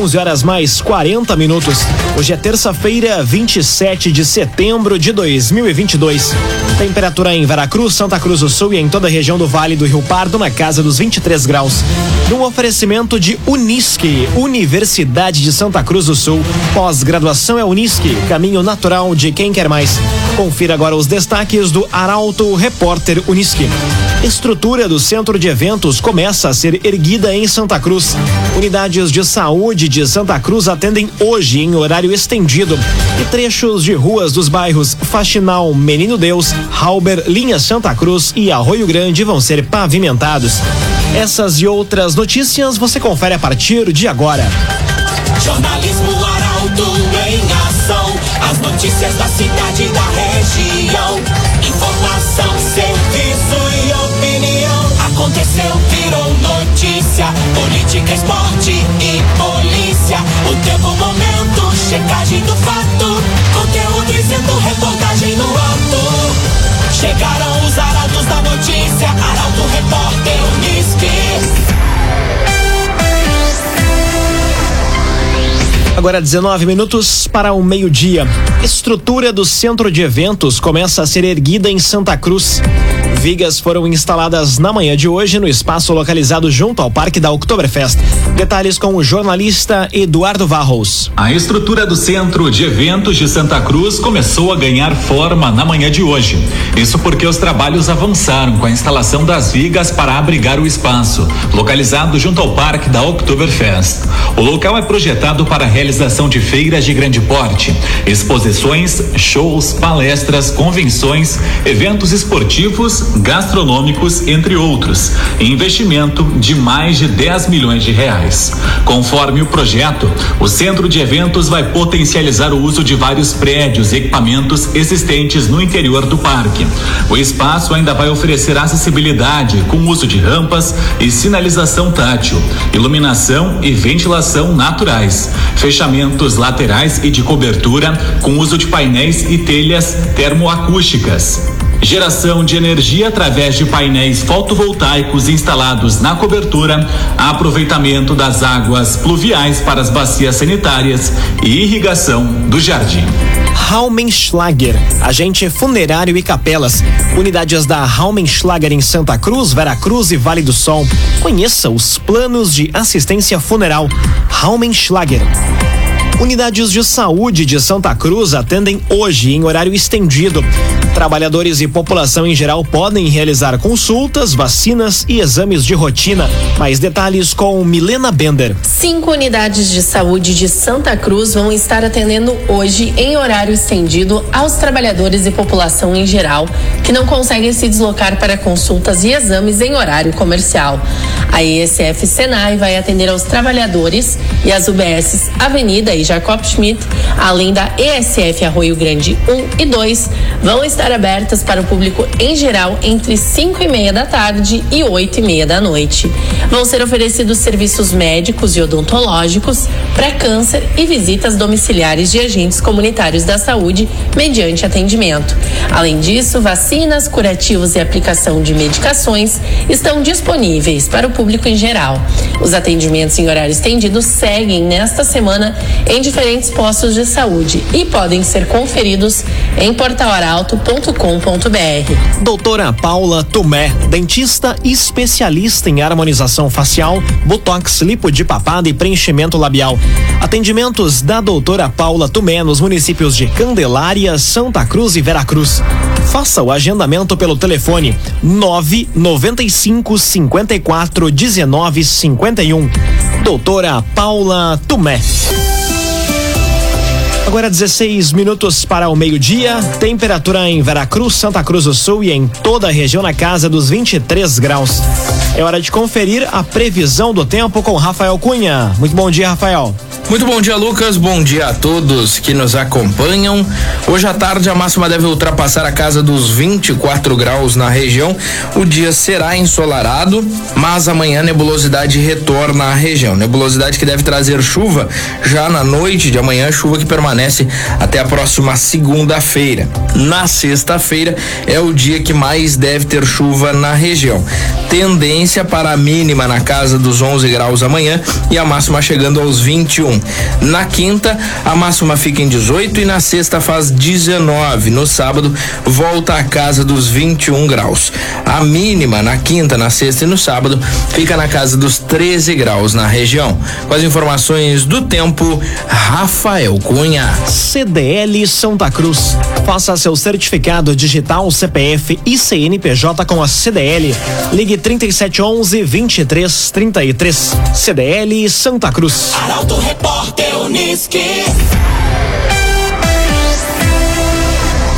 11 horas mais 40 minutos. Hoje é terça-feira, 27 de setembro de 2022. Temperatura em Veracruz, Santa Cruz do Sul e em toda a região do Vale do Rio Pardo na casa dos 23 graus. Num oferecimento de Unisque, Universidade de Santa Cruz do Sul. Pós-graduação é Unisque, caminho natural de quem quer mais. Confira agora os destaques do Arauto Repórter Unisque. Estrutura do centro de eventos começa a ser erguida em Santa Cruz. Unidades de saúde de Santa Cruz atendem hoje em horário estendido. E trechos de ruas dos bairros Faxinal, Menino Deus, Halber, Linha Santa Cruz e Arroio Grande vão ser pavimentados. Essas e outras notícias você confere a partir de agora. Jornalismo Arauto em ação. As notícias da cidade e da região. Informação, Aconteceu, virou notícia. Política, esporte e polícia. O tempo, momento, checagem do fato. Conteúdo dizendo, reportagem no ato. Chegaram os arautos da notícia. Arauto, repórter, Unisque. Agora 19 minutos para o meio-dia. Estrutura do centro de eventos começa a ser erguida em Santa Cruz. Vigas foram instaladas na manhã de hoje no espaço localizado junto ao Parque da Oktoberfest. Detalhes com o jornalista Eduardo Varros. A estrutura do Centro de Eventos de Santa Cruz começou a ganhar forma na manhã de hoje. Isso porque os trabalhos avançaram com a instalação das vigas para abrigar o espaço, localizado junto ao Parque da Oktoberfest. O local é projetado para a realização de feiras de grande porte, exposições, shows, palestras, convenções, eventos esportivos, gastronômicos, entre outros. Investimento de mais de 10 milhões de reais. Conforme o projeto, o centro de eventos vai potencializar o uso de vários prédios e equipamentos existentes no interior do parque. O espaço ainda vai oferecer acessibilidade com uso de rampas e sinalização tátil, iluminação e ventilação naturais, fechamentos laterais e de cobertura com uso de painéis e telhas termoacústicas. Geração de energia através de painéis fotovoltaicos instalados na cobertura, aproveitamento das águas pluviais para as bacias sanitárias e irrigação do jardim. Raumenschlager, agente funerário e capelas. Unidades da Raumenschlager em Santa Cruz, Veracruz e Vale do Sol. Conheça os planos de assistência funeral. Raumenschlager. Unidades de saúde de Santa Cruz atendem hoje em horário estendido. Trabalhadores e população em geral podem realizar consultas, vacinas e exames de rotina. Mais detalhes com Milena Bender. Cinco unidades de saúde de Santa Cruz vão estar atendendo hoje em horário estendido aos trabalhadores e população em geral que não conseguem se deslocar para consultas e exames em horário comercial. A ESF Senai vai atender aos trabalhadores e as UBSs Avenida e Jacob Schmidt, além da ESF Arroio Grande 1 e 2, vão estar abertas para o público em geral entre 5 e meia da tarde e 8 e meia da noite. Vão ser oferecidos serviços médicos e odontológicos, pré-câncer e visitas domiciliares de agentes comunitários da saúde mediante atendimento. Além disso, vacinas, curativos e aplicação de medicações estão disponíveis para o público em geral. Os atendimentos em horário estendido seguem nesta semana em diferentes postos de saúde e podem ser conferidos em portalaralto.com.br. Doutora Paula Tomé, dentista especialista em harmonização facial, botox, lipo de papada e preenchimento labial. Atendimentos da doutora Paula Tomé nos municípios de Candelária, Santa Cruz e Veracruz. Faça o agendamento pelo telefone 995 54 19 51. Doutora Paula Tomé. Agora 16 minutos para o meio-dia. Temperatura em Veracruz, Santa Cruz do Sul e em toda a região na casa dos 23 graus. É hora de conferir a previsão do tempo com Rafael Cunha. Muito bom dia, Rafael. Muito bom dia, Lucas. Bom dia a todos que nos acompanham. Hoje à tarde a máxima deve ultrapassar a casa dos 24 graus na região. O dia será ensolarado, mas amanhã a nebulosidade retorna à região. Nebulosidade que deve trazer chuva já na noite de amanhã, chuva que permanece até a próxima segunda-feira. Na sexta-feira é o dia que mais deve ter chuva na região. Tendência para a mínima na casa dos 11 graus amanhã e a máxima chegando aos 21. Na quinta, a máxima fica em 18 e na sexta faz 19. No sábado, volta a casa dos 21 graus. A mínima na quinta, na sexta e no sábado fica na casa dos 13 graus na região. Com as informações do tempo, Rafael Cunha. CDL Santa Cruz. Faça seu certificado digital CPF e CNPJ com a CDL. Ligue 3711 2333. CDL Santa Cruz. Arauto Repórter Uniski.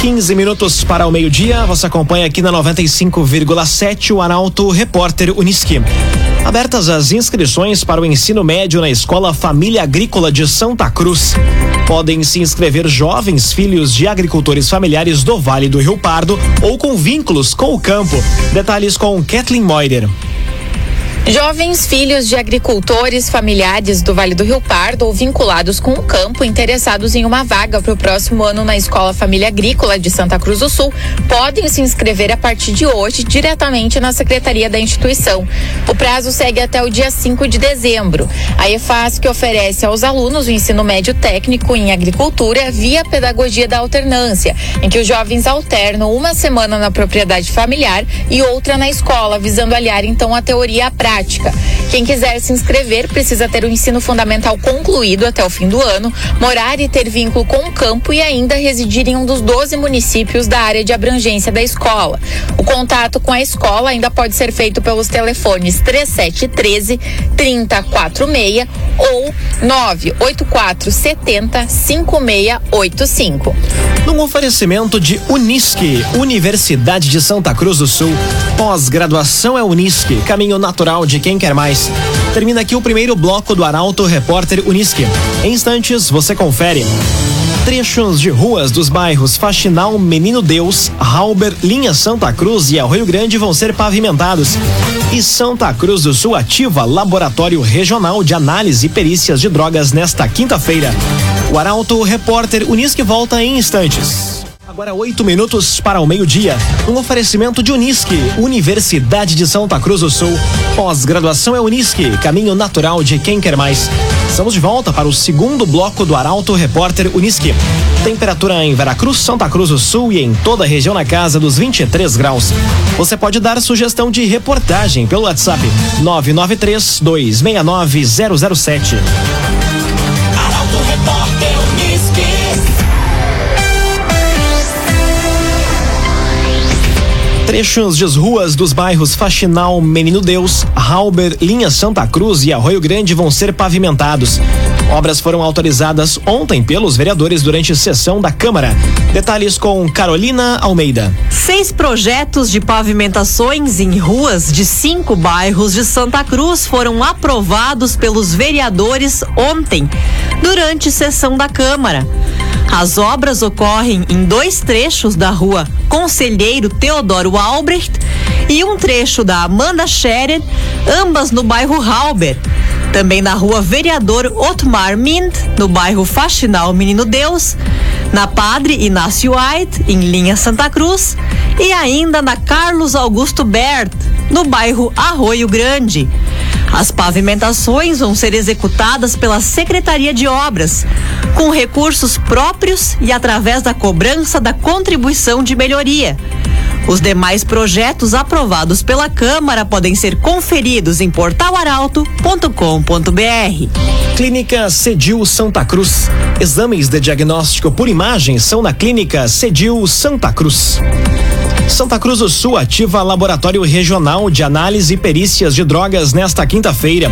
15 minutos para o meio-dia. Você acompanha aqui na 95,7 o Arauto Repórter Uniski. Abertas as inscrições para o ensino médio na Escola Família Agrícola de Santa Cruz. Podem se inscrever jovens filhos de agricultores familiares do Vale do Rio Pardo ou com vínculos com o campo. Detalhes com Kathleen Moider. Jovens filhos de agricultores familiares do Vale do Rio Pardo ou vinculados com o campo interessados em uma vaga para o próximo ano na Escola Família Agrícola de Santa Cruz do Sul podem se inscrever a partir de hoje diretamente na secretaria da instituição. O prazo segue até o dia 5 de dezembro. A EFASC oferece aos alunos o ensino médio técnico em agricultura via pedagogia da alternância, em que os jovens alternam uma semana na propriedade familiar e outra na escola, visando aliar então a teoria à prática prática. Quem quiser se inscrever precisa ter o ensino fundamental concluído até o fim do ano, morar e ter vínculo com o campo e ainda residir em um dos 12 municípios da área de abrangência da escola. O contato com a escola ainda pode ser feito pelos telefones 3713 3046 ou 984 70 5685. Num oferecimento de Unisque, Universidade de Santa Cruz do Sul. Pós-graduação é Unisque, caminho natural de quem quer mais. Termina aqui o primeiro bloco do Arauto Repórter Unisque. Em instantes, você confere. Trechos de ruas dos bairros Faxinal, Menino Deus, Halber, Linha Santa Cruz e Arroio Grande vão ser pavimentados. E Santa Cruz do Sul ativa Laboratório Regional de Análise e Perícias de Drogas nesta quinta-feira. O Arauto Repórter Unisque volta em instantes. Agora oito minutos para o meio-dia. Um oferecimento de Unisque, Universidade de Santa Cruz do Sul. Pós-graduação é Unisque, caminho natural de quem quer mais. Estamos de volta para o segundo bloco do Arauto Repórter Unisque. Temperatura em Veracruz, Santa Cruz do Sul e em toda a região na casa dos 23 graus. Você pode dar sugestão de reportagem pelo WhatsApp 993 269 007. Arauto Repórter Uniski. Trechos de ruas dos bairros Faxinal, Menino Deus, Halber, Linha Santa Cruz e Arroio Grande vão ser pavimentados. Obras foram autorizadas ontem pelos vereadores durante sessão da Câmara. Detalhes com Carolina Almeida. Seis projetos de pavimentações em ruas de cinco bairros de Santa Cruz foram aprovados pelos vereadores ontem, durante sessão da Câmara. As obras ocorrem em dois trechos da rua Conselheiro Teodoro Albrecht e um trecho da Amanda Scherer, ambas no bairro Halber. Também na rua Vereador Otmar Mint, no bairro Faxinal Menino Deus, na Padre Inácio White, em linha Santa Cruz, e ainda na Carlos Augusto Bert, no bairro Arroio Grande. As pavimentações vão ser executadas pela Secretaria de Obras, com recursos próprios e através da cobrança da contribuição de melhoria. Os demais projetos aprovados pela Câmara podem ser conferidos em portalaralto.com.br. Clínica Cedil Santa Cruz. Exames de diagnóstico por imagem são na Clínica Cedil Santa Cruz. Santa Cruz do Sul ativa Laboratório Regional de Análise e Perícias de Drogas nesta quinta-feira.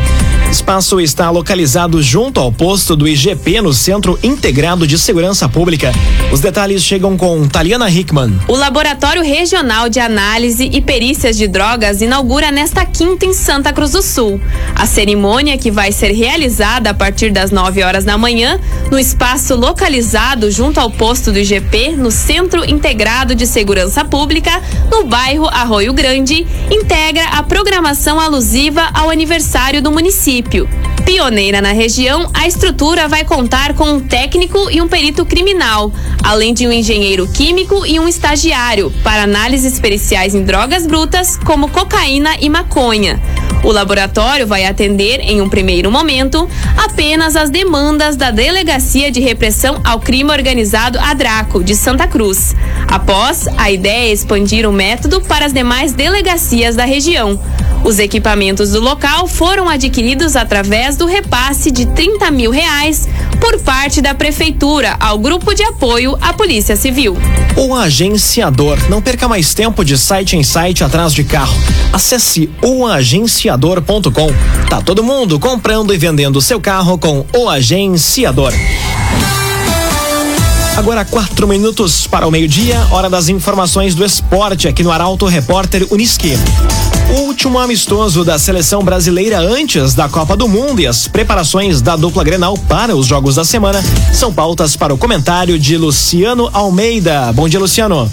Espaço está localizado junto ao posto do IGP no Centro Integrado de Segurança Pública. Os detalhes chegam com Taliana Hickman. O Laboratório Regional de Análise e Perícias de Drogas inaugura nesta quinta em Santa Cruz do Sul. A cerimônia, que vai ser realizada a partir das 9 horas da manhã, no espaço localizado junto ao posto do IGP, no Centro Integrado de Segurança Pública, Pública, no bairro Arroio Grande, integra a programação alusiva ao aniversário do município. Pioneira na região, a estrutura vai contar com um técnico e um perito criminal, além de um engenheiro químico e um estagiário, para análises periciais em drogas brutas, como cocaína e maconha. O laboratório vai atender, em um primeiro momento, apenas as demandas da Delegacia de Repressão ao Crime Organizado Adraco, de Santa Cruz. Após, a ideia é expandir o método para as demais delegacias da região. Os equipamentos do local foram adquiridos através do repasse de 30 mil reais por parte da Prefeitura ao Grupo de Apoio à Polícia Civil. O agenciador. Não perca mais tempo de site em site atrás de carro. Acesse oagenciador.com. Tá todo mundo comprando e vendendo seu carro com o agenciador. Agora quatro minutos para o meio-dia, hora das informações do esporte aqui no Arauto Repórter Uniski. Último amistoso da seleção brasileira antes da Copa do Mundo e as preparações da dupla Grenal para os jogos da semana são pautas para o comentário de Luciano Almeida. Bom dia, Luciano.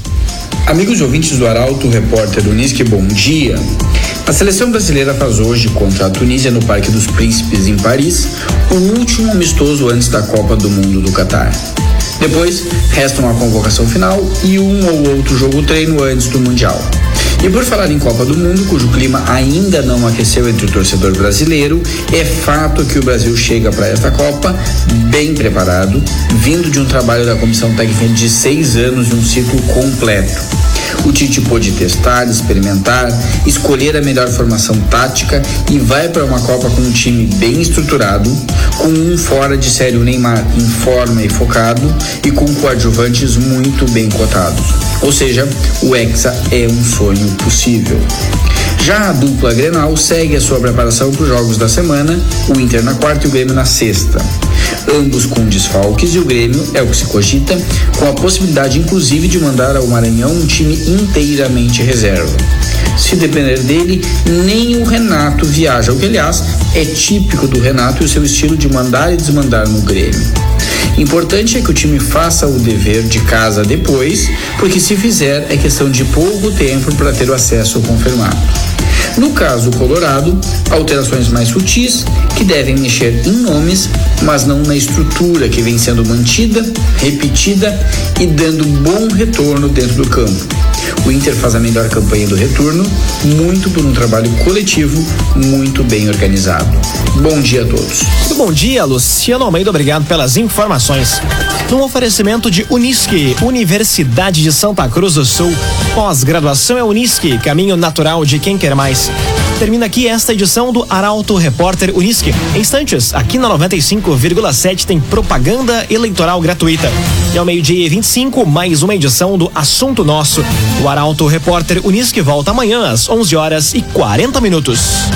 Amigos ouvintes do Arauto Repórter Uniski, bom dia. A seleção brasileira faz hoje contra a Tunísia no Parque dos Príncipes em Paris o último amistoso antes da Copa do Mundo do Catar. Depois, resta uma convocação final e um ou outro jogo treino antes do Mundial. E por falar em Copa do Mundo, cujo clima ainda não aqueceu entre o torcedor brasileiro, é fato que o Brasil chega para esta Copa bem preparado, vindo de um trabalho da comissão técnica de seis anos e um ciclo completo. O Tite pôde testar, experimentar, escolher a melhor formação tática e vai para uma Copa com um time bem estruturado, com um fora de série o Neymar em forma e focado e com coadjuvantes muito bem cotados. Ou seja, o Hexa é um sonho possível. Já a dupla Grenal segue a sua preparação para os jogos da semana, o Inter na quarta e o Grêmio na sexta ambos com desfalques e o Grêmio, é o que se cogita, com a possibilidade inclusive de mandar ao Maranhão um time inteiramente reserva. Se depender dele, nem o Renato viaja, o que aliás é típico do Renato e o seu estilo de mandar e desmandar no Grêmio. Importante é que o time faça o dever de casa depois, porque se fizer é questão de pouco tempo para ter o acesso confirmado. No caso Colorado, alterações mais sutis que devem mexer em nomes, mas não na estrutura que vem sendo mantida, repetida e dando bom retorno dentro do campo. O Inter faz a melhor campanha do retorno, muito por um trabalho coletivo muito bem organizado. Bom dia a todos. Bom dia, Luciano Almeida, obrigado pelas informações. Num oferecimento de Unisque, Universidade de Santa Cruz do Sul. Pós-graduação é Unisque, caminho natural de quem quer mais. Termina aqui esta edição do Arauto Repórter Unisque. Em instantes, aqui na 95,7 tem propaganda eleitoral gratuita. E ao meio-dia e 25, mais uma edição do Assunto Nosso. O Arauto Repórter Unisque volta amanhã às 11 horas e 40 minutos.